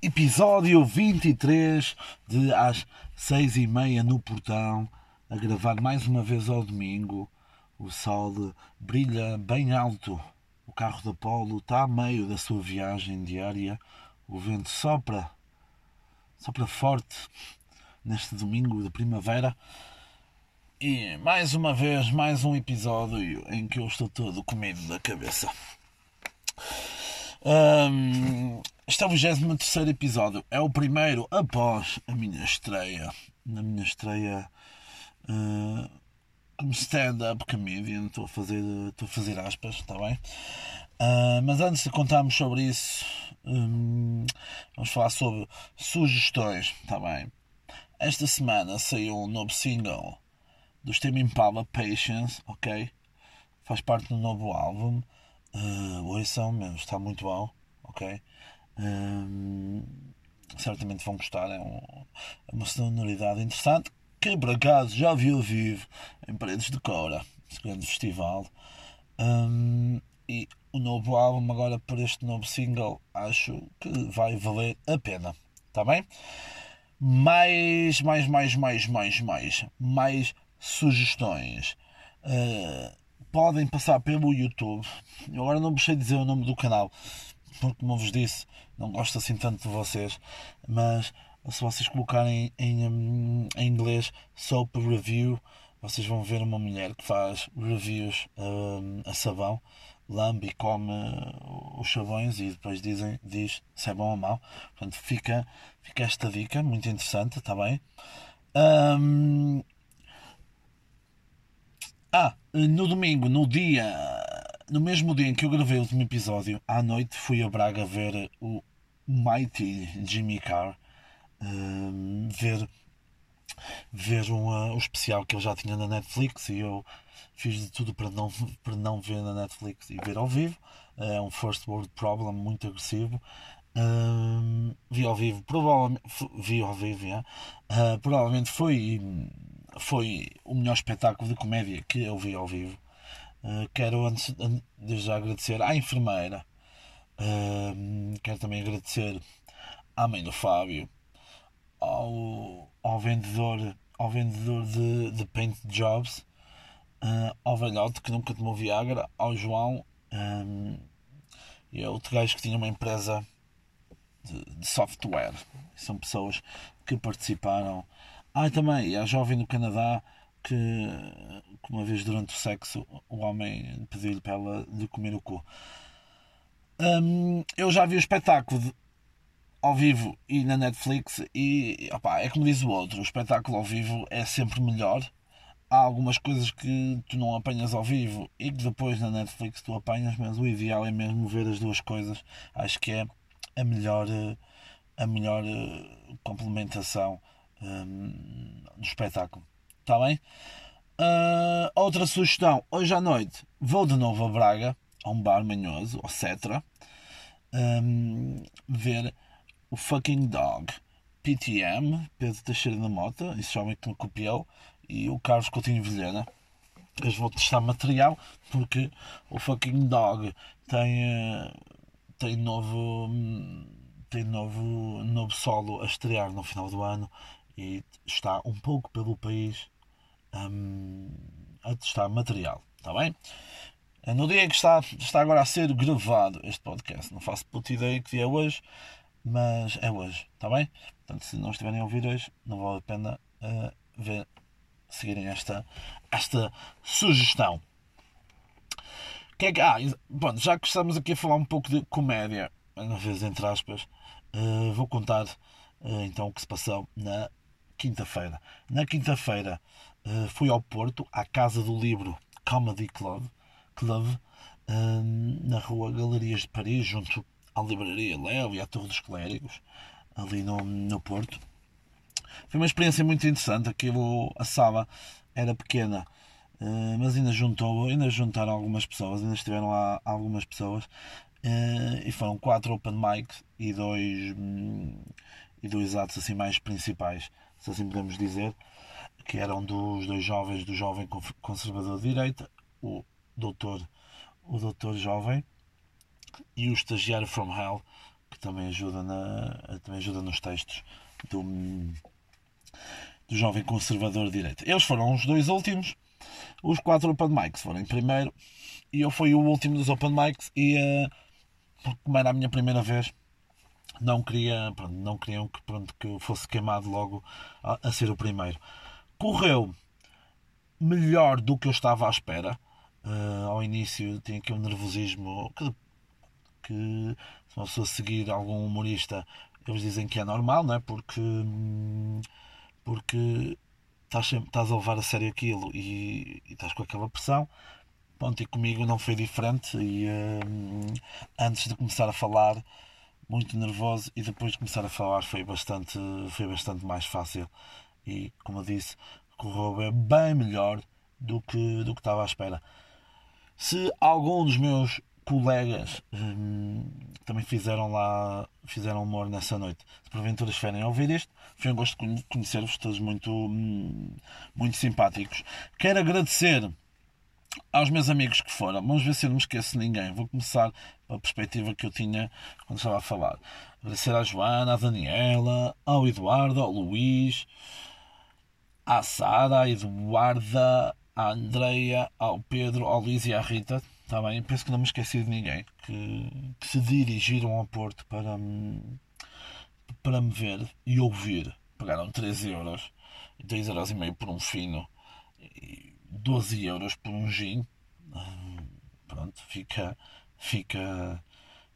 episódio 23 de às seis e meia no portão, a gravar mais uma vez ao domingo. O sol brilha bem alto, o carro da Polo está a meio da sua viagem diária, o vento sopra, sopra forte neste domingo de primavera. E mais uma vez, mais um episódio em que eu estou todo comido da cabeça. Um, este é o 23 episódio. É o primeiro após a minha estreia. Na minha estreia uh, como stand-up comedian. Estou a fazer, estou a fazer aspas, está bem? Uh, mas antes de contarmos sobre isso, um, vamos falar sobre sugestões, está bem? Esta semana saiu um novo single do Steam Impala Patience, ok? Faz parte do novo álbum. Uh, ouçam mesmo, está muito bom, ok? Um, certamente vão gostar, é, um, é, uma sonoridade interessante que por acaso já vi ao vivo em Paredes de Cora, esse grande festival. Um, e o novo álbum, agora por este novo single, acho que vai valer a pena, está bem? Mais, mais, mais, mais, mais, mais, mais sugestões. Uh, podem passar pelo YouTube. Eu agora não sei dizer o nome do canal, porque, como vos disse, não gosto assim tanto de vocês, mas se vocês colocarem em, em inglês Soap Review, vocês vão ver uma mulher que faz reviews um, a sabão, lambe e come os sabões e depois dizem, diz se é bom ou mau. Portanto, fica, fica esta dica muito interessante, está bem? Um, ah, no domingo, no dia, no mesmo dia em que eu gravei o último episódio, à noite fui a Braga ver o Mighty Jimmy Carr, um, ver, ver um, uh, especial que ele já tinha na Netflix e eu fiz de tudo para não, para não ver na Netflix e ver ao vivo. É um first world problem muito agressivo. Um, vi ao vivo, provavelmente vi ao vivo, yeah. uh, provavelmente foi foi o melhor espetáculo de comédia que eu vi ao vivo. Uh, quero antes de já agradecer à enfermeira, uh, quero também agradecer à mãe do Fábio, ao, ao vendedor, ao vendedor de, de paint jobs, uh, ao velhote que nunca tomou Viagra, ao João um, e a outro gajo que tinha uma empresa de, de software. São pessoas que participaram ah, também, e a jovem no Canadá que, que uma vez durante o sexo o homem pediu-lhe para ela lhe comer o cu. Hum, eu já vi o espetáculo de, ao vivo e na Netflix e opa, é como diz o outro, o espetáculo ao vivo é sempre melhor. Há algumas coisas que tu não apanhas ao vivo e que depois na Netflix tu apanhas, mas o ideal é mesmo ver as duas coisas. Acho que é a melhor, a melhor eh, complementação um, do espetáculo. Está bem? Uh, outra sugestão, hoje à noite vou de novo a Braga, a um bar manhoso, ao Cetra, um, ver o fucking dog PTM, Pedro Teixeira da Mota, esse homem que me copiou, e o Carlos Coutinho Vilhena. Eles vão testar material porque o fucking dog tem, tem novo tem novo, novo solo a estrear no final do ano e está um pouco pelo país um, a testar material, está bem? No dia que está, está agora a ser gravado este podcast, não faço puta ideia que dia é hoje, mas é hoje, está bem? Portanto, se não estiverem a ouvir hoje, não vale a pena uh, ver, seguirem esta, esta sugestão. Que é que, ah, bom, já que estamos aqui a falar um pouco de comédia, às vezes entre aspas, uh, vou contar uh, então o que se passou na quinta-feira. Na quinta-feira uh, fui ao Porto, à Casa do Livro Comedy Club, Club uh, na rua Galerias de Paris, junto à Livraria Léo e à Torre dos Clérigos, ali no, no Porto. Foi uma experiência muito interessante. Aquilo, a sala era pequena, uh, mas ainda juntou, ainda juntaram algumas pessoas, ainda estiveram lá algumas pessoas. Uh, e foram quatro open mics e dois, um, e dois atos assim mais principais se assim podemos dizer, que eram dos dois jovens do jovem conservador de direita, o doutor, o doutor jovem e o estagiário from hell, que também ajuda, na, também ajuda nos textos do, do jovem conservador de direita. Eles foram os dois últimos, os quatro open mics foram em primeiro e eu fui o último dos open mics e uh, como era a minha primeira vez não queria pronto, não queriam que, pronto, que eu fosse queimado logo a, a, ser o primeiro correu melhor do que eu estava à espera uh, ao início tinha aqui um nervosismo que, que se uma pessoa seguir algum humorista eles dizem que é normal não é porque hum, porque estás, sempre, estás a levar a sério aquilo e, e estás com aquela pressão. Pronto, e comigo não foi diferente. E hum, antes de começar a falar, muito nervoso, e depois de começar a falar, foi bastante, foi bastante mais fácil. E como eu disse, correu bem melhor do que, do que estava à espera. Se algum dos meus colegas hum, também fizeram lá, fizeram humor nessa noite. Se porventura estiverem a ouvir isto, foi um gosto de conhecer-vos todos muito, hum, muito simpáticos. Quero agradecer aos meus amigos que foram. Vamos ver se eu não me esqueço de ninguém. Vou começar pela perspectiva que eu tinha quando estava a falar. Agradecer à Joana, à Daniela, ao Eduardo, ao Luís, à Sara, à Eduarda, à Andreia, ao Pedro, ao Liz e à Rita Está bem, penso que não me esqueci de ninguém que, que se dirigiram ao Porto para, para me ver e ouvir. Pagaram 13 euros, 2 euros e meio por um fino e 12 euros por um gin. Pronto, fica, fica,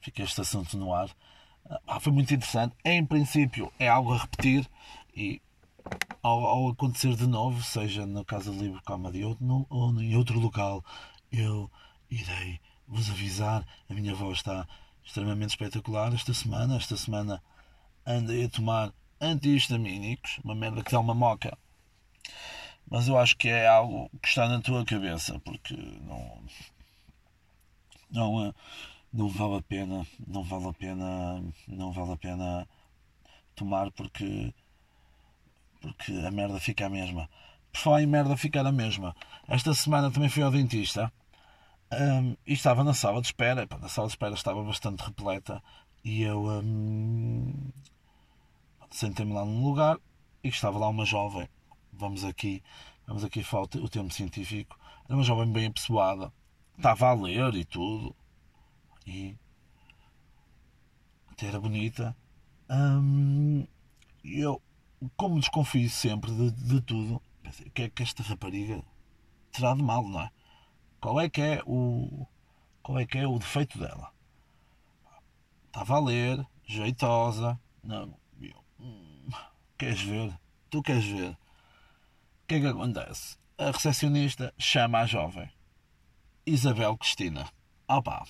fica este assunto no ar. Ah, foi muito interessante. Em princípio, é algo a repetir e ao, ao acontecer de novo, seja na Casa Livre Comedy ou, no, ou em outro local, eu irei vos avisar. A minha voz está extremamente espetacular esta semana. Esta semana andei a tomar antihistamínicos, uma merda que dá uma moca. Mas eu acho que é algo que está na tua cabeça, porque não. Não, não vale a pena, não vale a pena, não vale a pena tomar porque porque a merda fica a mesma. Por falar em merda ficar a mesma, esta semana também fui ao dentista um, e estava na sala de espera. A sala de espera estava bastante repleta. E eu um, sentei-me lá num lugar e estava lá uma jovem. Vamos aqui, vamos aqui falta o termo científico. Era uma jovem bem apessoada. Estava a ler e tudo. E até era bonita. Um, eu, como desconfio sempre de, de tudo, pensei, o que é que esta rapariga terá de mal, não é? Qual é que é o qual é que é o defeito dela? Estava a ler, jeitosa. Não, hum, queres ver? Tu queres ver? Que é que acontece? A recepcionista chama a jovem Isabel Cristina. Opa!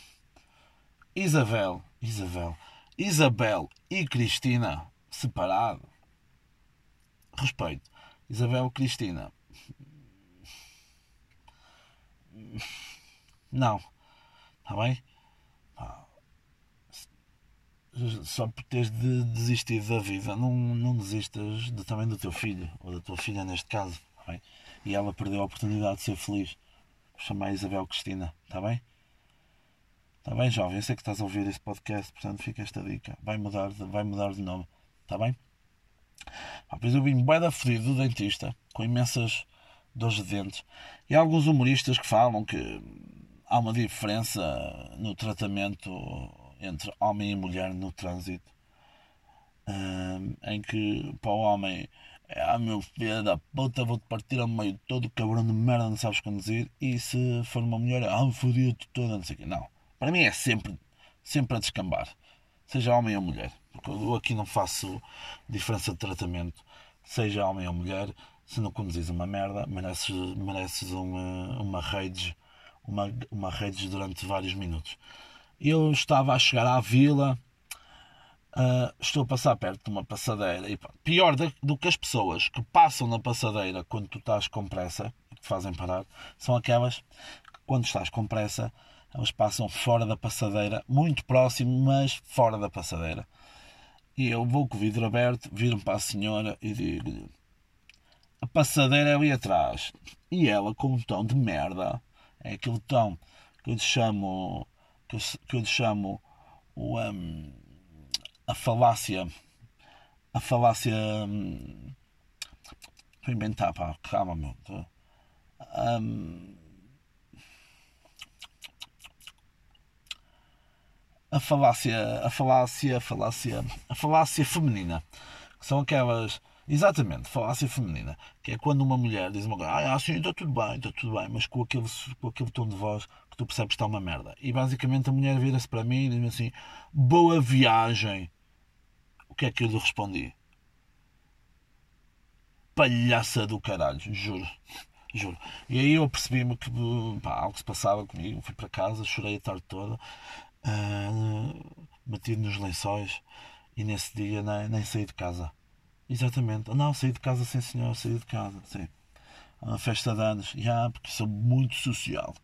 Isabel, Isabel, Isabel e Cristina separado. Respeito. Isabel Cristina não. Está bem? Só por teres de desistido da vida, não, não desistas de, também do teu filho, ou da tua filha neste caso. Bem? E ela perdeu a oportunidade de ser feliz. Chamar a Isabel Cristina, está bem? Está bem, jovem? Eu sei que estás a ouvir este podcast, portanto fica esta dica. Vai mudar de, vai mudar de nome, está bem? Ah, pois eu vim bué da fedido do dentista, com imensas dores de dentes. E há alguns humoristas que falam que há uma diferença no tratamento entre homem e mulher no trânsito, em que para o homem ah, meu filho da puta, vou-te partir ao meio todo, cabrão de merda, não sabes conduzir, e se for uma mulher, ah, fodia-te toda, não sei o quê. Não, para mim é sempre, sempre a descambar, seja homem ou mulher, porque eu aqui não faço diferença de tratamento, seja homem ou mulher, se não conduzis uma merda, mereces, mereces uma, uma rage, uma, uma rage durante vários minutos. Eu estava a chegar à vila, uh, estou a passar perto de uma passadeira, e pior do que as pessoas que passam na passadeira quando tu estás com pressa, que te fazem parar, são aquelas que quando estás com pressa, elas passam fora da passadeira, muito próximo, mas fora da passadeira. E eu vou com o vidro aberto, viro-me para a senhora e digo-lhe a passadeira é ali atrás. E ela, com um tom de merda, é aquele tom que eu lhe chamo, que eu, que eu lhe chamo o, um, a falácia. A falácia. Hum, a inventar, pá, calma, meu. Um, a falácia, a falácia, a falácia, a falácia feminina. São aquelas Exatamente, falácia feminina, que é quando uma mulher diz uma coisa, ah, sim, está tudo bem, está tudo bem, mas com aquele, com aquele tom de voz que tu percebes que está uma merda. E basicamente a mulher vira-se para mim e diz-me assim, boa viagem. O que é que eu lhe respondi? Palhaça do caralho, juro, juro. E aí eu percebi-me que pá, algo se passava comigo, fui para casa, chorei a tarde toda, uh, meti nos lençóis e nesse dia nem, nem saí de casa Exatamente. Não, saí de casa, sim senhor, saí de casa, sim. Uma festa de anos, já, porque sou muito social.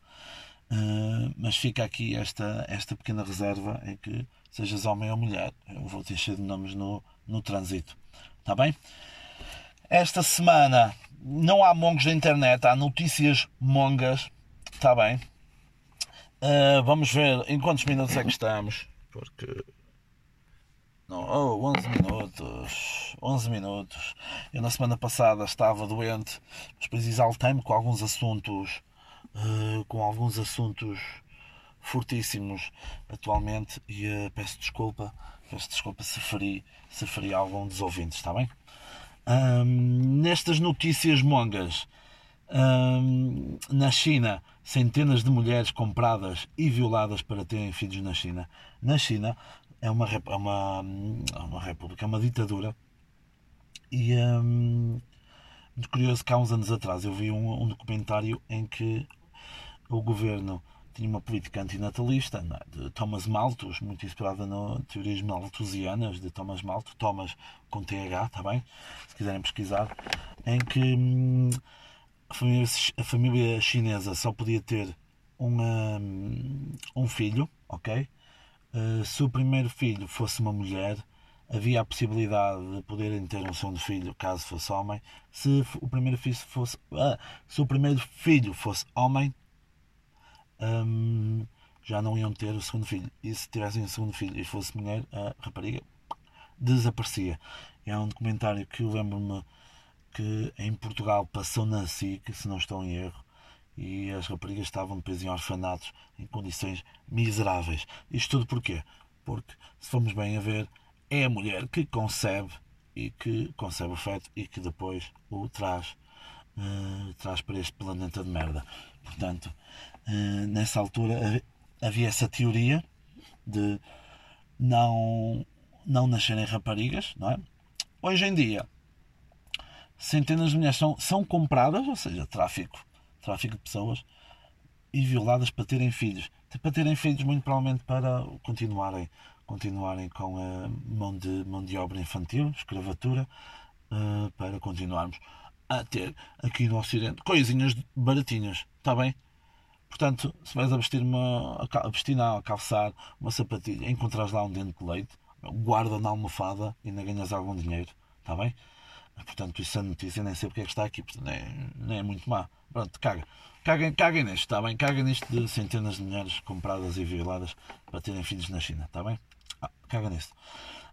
Uh, mas fica aqui esta, esta pequena reserva em que, sejas homem ou mulher, eu vou ter cheio de nomes no, no trânsito. Está bem? Esta semana não há mongos na internet, há notícias mongas. Está bem? Uh, vamos ver em quantos minutos é que estamos. Porque não, oh, 11 minutos. 11 minutos. Eu na semana passada estava doente, mas depois exaltei-me com alguns assuntos. Uh, com alguns assuntos fortíssimos atualmente e uh, peço desculpa. Peço desculpa se feri, se feri algum dos ouvintes, está bem? Um, nestas notícias mongas, um, na China, centenas de mulheres compradas e violadas para terem filhos na China. Na China, é uma, é uma, é uma república, é uma ditadura. E muito curioso que há uns anos atrás eu vi um, um documentário em que o governo tinha uma política antinatalista é? de Thomas Malthus, muito inspirada no teorias malthusianas de Thomas Malthus, Thomas com TH, está bem? Se quiserem pesquisar, em que hum, a, família, a, família, chinesa só podia ter hum, um filho, ok? Eh, se o primeiro filho fosse uma mulher, havia a possibilidade de poderem ter um segundo filho caso fosse homem. Se o primeiro filho fosse, uh, se o primeiro filho fosse homem, já não iam ter o segundo filho. E se tivessem o segundo filho e fosse mulher, a rapariga desaparecia. É um documentário que eu lembro-me que em Portugal passou na SIC, se não estou em erro, e as raparigas estavam depois em orfanatos em condições miseráveis. Isto tudo porquê? Porque, se formos bem a ver, é a mulher que concebe e que concebe o feto e que depois o traz, uh, traz para este planeta de merda. Portanto, nessa altura havia essa teoria de não, não nascerem raparigas, não é? Hoje em dia, centenas de mulheres são, são compradas, ou seja, tráfico tráfico de pessoas e violadas para terem filhos. Para terem filhos, muito provavelmente para continuarem, continuarem com a mão de, mão de obra infantil, escravatura, uh, para continuarmos a ter aqui no Ocidente coisinhas baratinhas, está bem? Portanto, se vais a vestir uma a vestir a calçar uma sapatilha, encontras lá um dente de leite, guarda na almofada e ainda ganhas algum dinheiro, está bem? Portanto, isso é notícia, nem sei porque é que está aqui, portanto, nem, é muito má. Pronto, caga. Caguem, caguem nisto, está bem? Caguem nisto de centenas de mulheres compradas e violadas para terem filhos na China, está bem? Ah, caga nisso.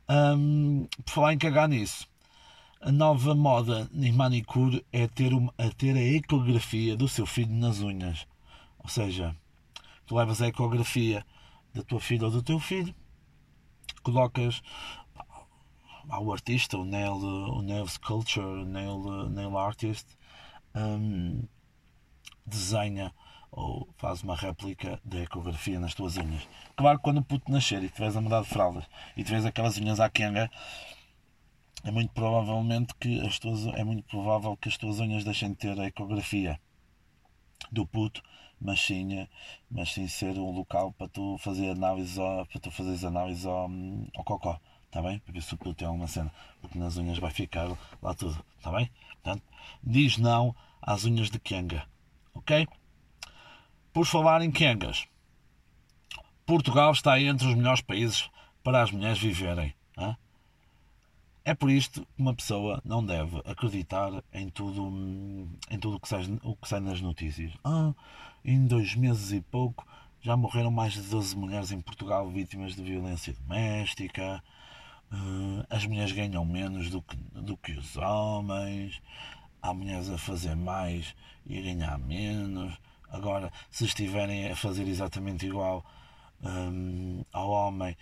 Um, por falar em cagar nisso, a nova moda em manicure é ter, uma, a ter a ecografia do seu filho nas unhas. Ou seja, tu levas a ecografia da tua filha ou do teu filho, colocas ao artista, o nail, o nail sculpture, o nail, nail artist, um, desenha ou faz uma réplica da ecografia nas tuas unhas. Claro que quando o puto nascer e tiveres a mudar de fraldas e tiveres aquelas unhas à quenga, é muito provavelmente que as tuas, é muito provável que as tuas unhas deixem de ter a ecografia do puto, mas sim, mas sim ser um local para tu fazer análise ao, para tu fazeres análise ao, ao cocó. Está bem? Para ver se o puto tem alguma cena. Porque nas unhas vai ficar lá tudo. Está bem? Portanto, diz não às unhas de Kenga. Ok? Por falar em Kengas, Portugal está entre os melhores países para as mulheres viverem. Hein? É por isto que uma pessoa não deve acreditar em tudo em tudo o que sai, o que sai nas notícias. Ah, em dois meses e pouco já morreram mais de 12 mulheres em Portugal vítimas de violência doméstica. uh, as mulheres ganham menos do que, do que os homens, há mulheres a fazer mais e a ganhar menos. Agora, se estiverem a fazer exatamente igual um, ao homem,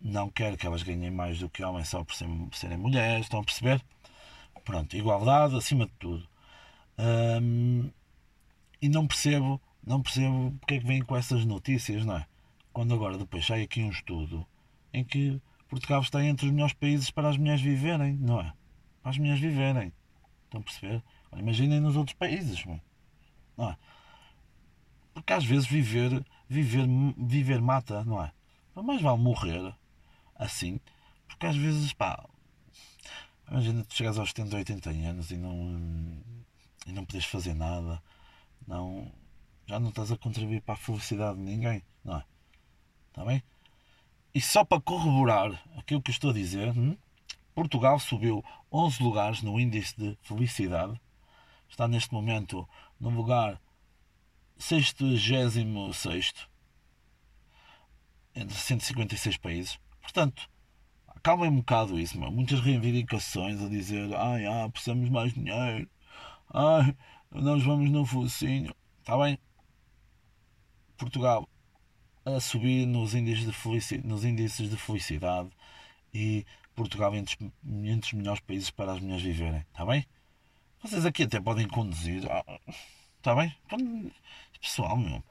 não quero que elas ganhem mais do que homens só por, ser, por serem mulheres, estão a perceber? Pronto, igualdade acima de tudo. Um, e não percebo, não percebo porque é que vêm com essas notícias, não é? Quando agora depois sai aqui um estudo em que Portugal está entre os melhores países para as mulheres viverem, não é? Para as mulheres viverem. Estão a perceber? Imaginem nos outros países, não é? Porque às vezes viver, viver, viver mata, não é? Mas vale morrer assim, porque às vezes, pá, imagina tu chegas aos 70, 80 anos e não, e não podes fazer nada, não, já não estás a contribuir para a felicidade de ninguém, não é? Está bem? E só para corroborar aquilo que estou a dizer, hum, Portugal subiu 11 lugares no índice de felicidade, está neste momento no lugar 66 entre 156 países. Portanto, acalmem um bocado isso, muitas reivindicações a dizer ai, ah, precisamos mais dinheiro, ai, nós vamos no focinho. Está bem? Portugal a subir nos índices de felicidade, nos índices de felicidade e Portugal entre, entre os melhores países para as mulheres viverem. Está bem? Vocês aqui até podem conduzir. Está bem? Pessoal, meu.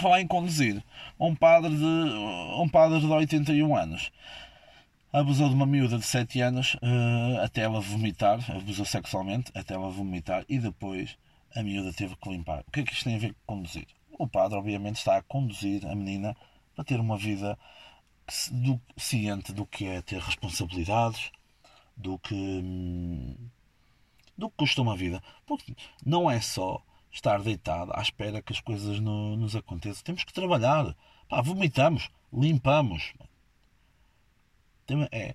Falar em conduzir, um padre de, um padre de 81 anos abusou de uma miúda de 7 anos uh, até ela vomitar, abusou sexualmente até ela vomitar e depois a miúda teve que limpar. O que é que isto tem a ver com conduzir? O padre, obviamente, está a conduzir a menina para ter uma vida do, ciente do que é ter responsabilidades, do que. Hum, do que custa uma vida. Porque não é só estar deitado à espera que as coisas no, nos aconteçam. Temos que trabalhar. Pá, vomitamos, limpamos. É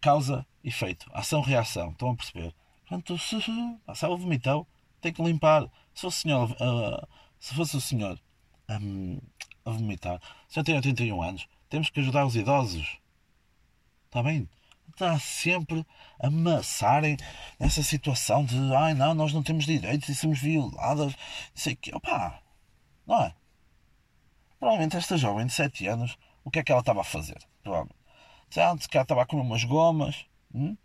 causa efeito, ação-reação. Estão a perceber? Portanto, se, se ela vomitou, tem que limpar. Se o senhor, uh, se fosse o senhor um, a vomitar, o senhor tem 81 anos, temos que ajudar os idosos. Está bem? Está sempre a amassarem nessa situação de ai não, nós não temos direitos e somos violadas. Não sei o quê. Opa! Não é? Provavelmente esta jovem de 7 anos, o que é que ela estava a fazer? Provavelmente. Se ela estava a comer umas gomas, hum?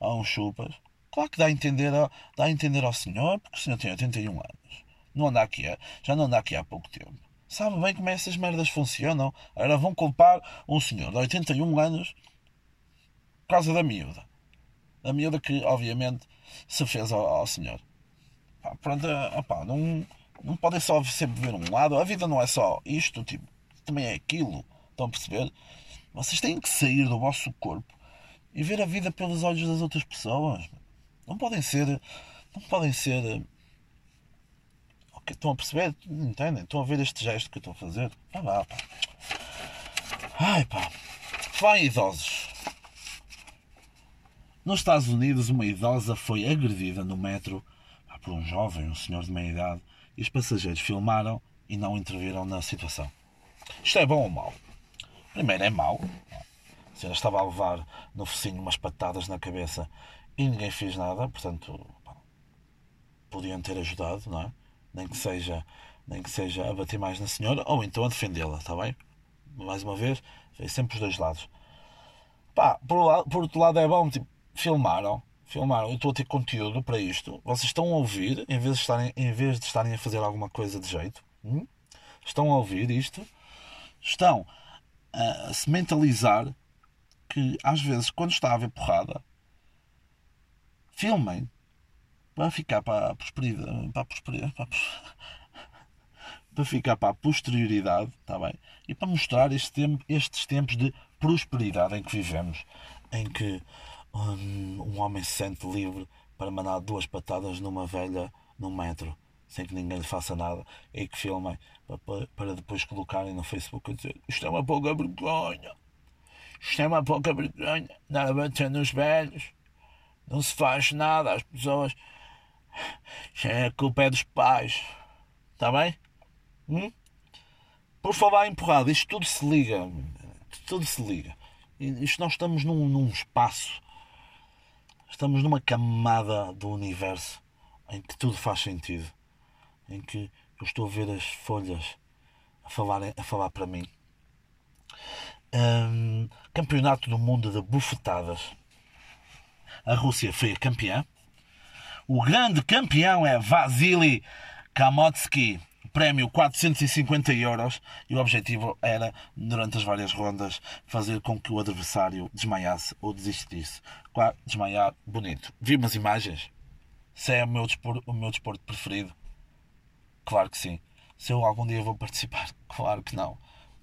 ou uns chupas. Claro que dá a, entender, dá a entender ao senhor, porque o senhor tem 81 anos. Não anda aqui, já não anda aqui há pouco tempo. Sabe bem como essas merdas funcionam. Agora vão culpar um senhor de 81 anos causa da miúda. A miúda que, obviamente, se fez ao, ao senhor. Pá, pronto, opá, não, não podem só sempre ver um lado. A vida não é só isto, tipo, também é aquilo. Estão a perceber? Vocês têm que sair do vosso corpo e ver a vida pelos olhos das outras pessoas. Não podem ser. Não podem ser. Okay, estão a perceber? Entendem? Estão a ver este gesto que eu estou a fazer? Vá lá, pá. Ai pá. Vai, idosos. Nos Estados Unidos, uma idosa foi agredida no metro por um jovem, um senhor de meia idade, e os passageiros filmaram e não interviram na situação. Isto é bom ou mau? Primeiro é mau. A senhora estava a levar no focinho umas patadas na cabeça e ninguém fez nada, portanto podiam ter ajudado, não é? Nem que seja, nem que seja a bater mais na senhora ou então a defendê-la, está bem? Mais uma vez, sempre os dois lados. Pá, por, por outro lado é bom, tipo, filmaram, filmaram, eu estou a ter conteúdo para isto. Vocês estão a ouvir, em vez de estarem, em vez de estarem a fazer alguma coisa de jeito, hum? estão a ouvir isto, estão a se mentalizar que às vezes quando está a haver porrada, filmem para ficar para a prosperidade, para a prosperidade, para, para ficar para a posterioridade, está bem? E para mostrar este tempo, estes tempos de prosperidade em que vivemos, em que um, um homem se sente livre para mandar duas patadas numa velha no metro sem que ninguém lhe faça nada e que filmem para, para depois colocarem no Facebook e dizer isto é uma pouca vergonha. Isto é uma pouca vergonha. Nada bater nos velhos. Não se faz nada às pessoas. É a culpa é dos pais. Está bem? Hum? por falar em empurrada isto tudo se liga tudo se liga. Isto nós estamos num, num espaço, estamos numa camada do universo em que tudo faz sentido, em que eu estou a ver as folhas a falar, a falar para mim. Um, campeonato do mundo de bufetadas. A Rússia foi a campeã. O grande campeão é Vasily Kamotsky. Prémio 450 euros e o objetivo era, durante as várias rondas, fazer com que o adversário desmaiasse ou desistisse. Desmaiar, bonito. Vi umas imagens. Se é o meu, desporto, o meu desporto preferido? Claro que sim. Se eu algum dia vou participar? Claro que não.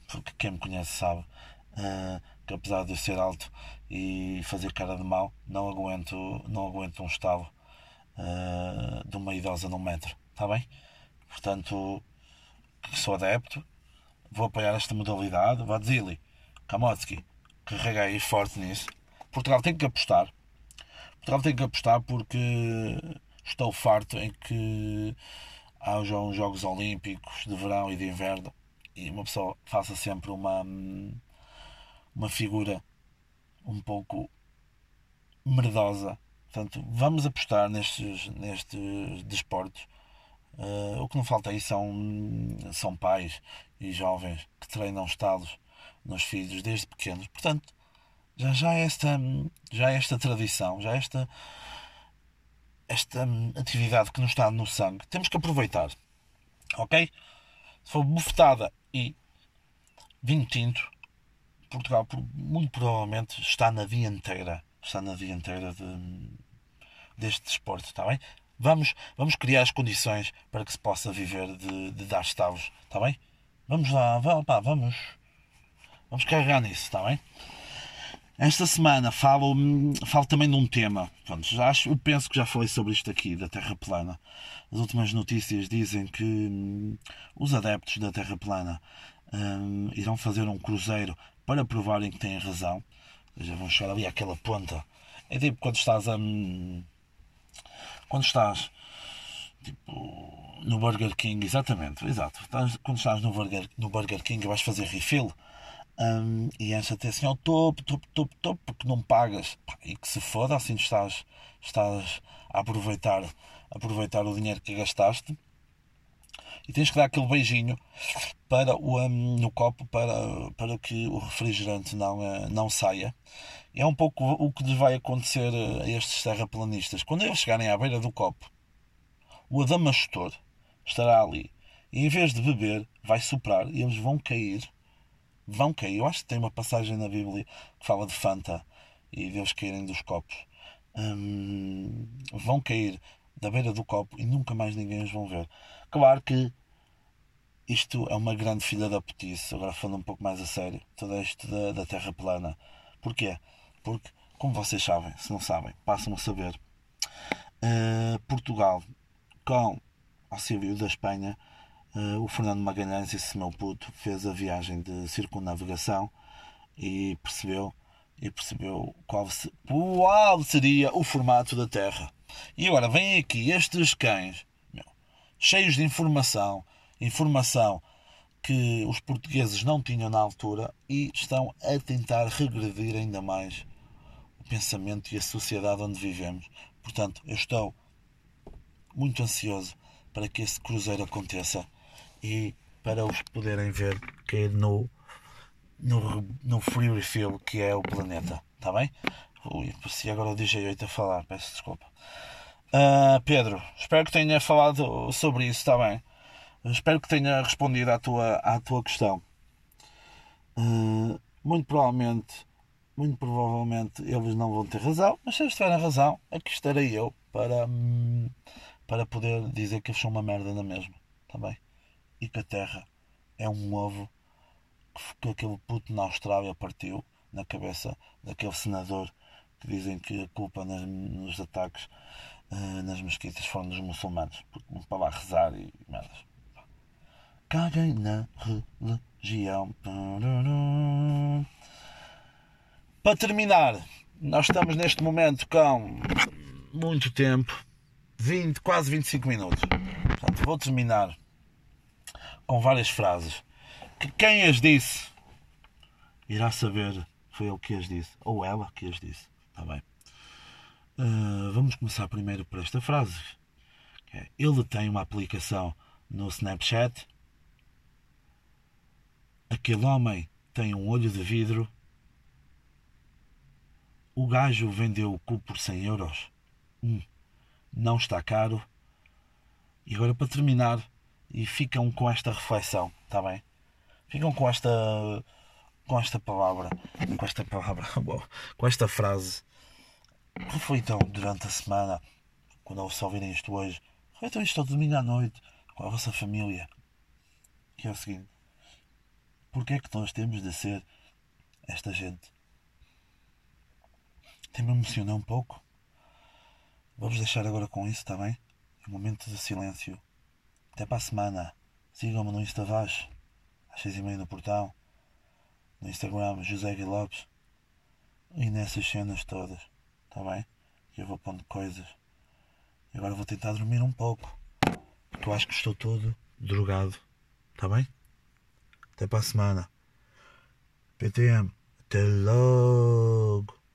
Porque quem me conhece sabe uh, que apesar de eu ser alto e fazer cara de mal, não aguento, não aguento um estalo uh, de uma idosa num metro. Está bem? Portanto, sou adepto, vou apoiar esta modalidade. Vadzili, Kamotsky, carrega aí forte nisso. Portugal tem que apostar. Portugal tem que apostar porque estou farto em que hajam Jogos Olímpicos de verão e de inverno e uma pessoa faça sempre uma, uma figura um pouco merdosa. Portanto, vamos apostar nestes, nestes desportos. Uh, o que não falta aí são, são pais e jovens que treinam estalos nos filhos desde pequenos. Portanto, já, já, esta, já esta tradição, já esta, esta atividade que nos está no sangue, temos que aproveitar. Ok? Se for bufetada e vinho tinto, Portugal muito provavelmente está na dianteira. Está na dianteira de, deste desporto, está bem? Vamos, vamos criar as condições para que se possa viver de, de dar estalos, está bem? Vamos lá, pá, vamos, vamos carregar nisso, está bem? Esta semana falo, falo também de um tema. Pronto, já acho, eu penso que já falei sobre isto aqui, da Terra plana. As últimas notícias dizem que hum, os adeptos da Terra plana hum, irão fazer um cruzeiro para provarem que têm razão. Já vão chegar ali àquela ponta. É tipo quando estás a. Hum, quando estás tipo, no Burger King, exatamente, exato. Quando estás no Burger, no Burger King vais fazer refill um, e enche até assim ao topo, topo, topo, topo, porque não pagas. E que se foda, assim estás, estás a aproveitar, aproveitar o dinheiro que gastaste e tens que dar aquele beijinho para o, um, no copo para, para que o refrigerante não, uh, não saia. É um pouco o que lhes vai acontecer a estes terraplanistas. Quando eles chegarem à beira do copo, o adamastor estará ali e em vez de beber, vai soprar e eles vão cair. Vão cair. Eu acho que tem uma passagem na Bíblia que fala de Fanta e de eles caírem dos copos. Hum, vão cair da beira do copo e nunca mais ninguém os vão ver. Claro que isto é uma grande filha da putice, agora falando um pouco mais a sério, todo isto da, da Terra plana. Porquê? Porque, como vocês sabem, se não sabem, passam a saber, uh, Portugal, com auxílio da Espanha, uh, o Fernando Magalhães, esse meu puto, fez a viagem de circunnavigação e percebeu e percebeu qual, qual seria o formato da Terra. E agora vêm aqui estes cães, meu, cheios de informação, informação que os portugueses não tinham na altura e estão a tentar regredir ainda mais o pensamento e a sociedade onde vivemos. Portanto, eu estou muito ansioso para que esse cruzeiro aconteça e para os poderem ver cair no, no, no free refill que é o planeta. Está bem? Ui, parecia agora o DJ8 a falar, peço desculpa. Uh, Pedro, espero que tenha falado sobre isso, está bem? Espero que tenha respondido à tua, à tua questão. Uh, muito provavelmente, muito provavelmente eles não vão ter razão, mas se eles tiverem razão, aqui estarei eu para, hum, para poder dizer que eles são uma merda na mesma, também. Tá e que a Terra é um ovo que aquele puto na Austrália partiu na cabeça daquele senador que dizem que a culpa nas, nos ataques uh, nas mesquitas foram dos muçulmanos, porque para lá rezar e merdas caguem na religião. Para terminar, nós estamos neste momento com muito tempo 20, quase 25 minutos. Portanto, vou terminar com várias frases que quem as disse irá saber Foi ele que as disse. Ou ela que as disse. Está bem. Uh, vamos começar primeiro por esta frase. É, ele tem uma aplicação no Snapchat. Aquele homem tem um olho de vidro. O gajo vendeu o cu por 100 euros. Hum, não está caro. E agora para terminar, e ficam com esta reflexão, está bem? Ficam com esta com esta palavra, com esta palavra, com esta frase. Reflitam durante a semana, quando só ouvirem isto hoje, reflitam isto ao domingo à noite, com a vossa família. Que é o seguinte: porque é que nós temos de ser esta gente? Tem-me emocionado um pouco. Vamos deixar agora com isso, está bem? Um momento de silêncio. Até para a semana. Sigam-me no Insta Vaz, às seis e meia no portal. No Instagram, José Gui Lopes. E nessas cenas todas. Está bem? Que eu vou pondo coisas. E agora vou tentar dormir um pouco. Eu acho que estou todo drogado. Está bem? Até para a semana. PTM. Até logo.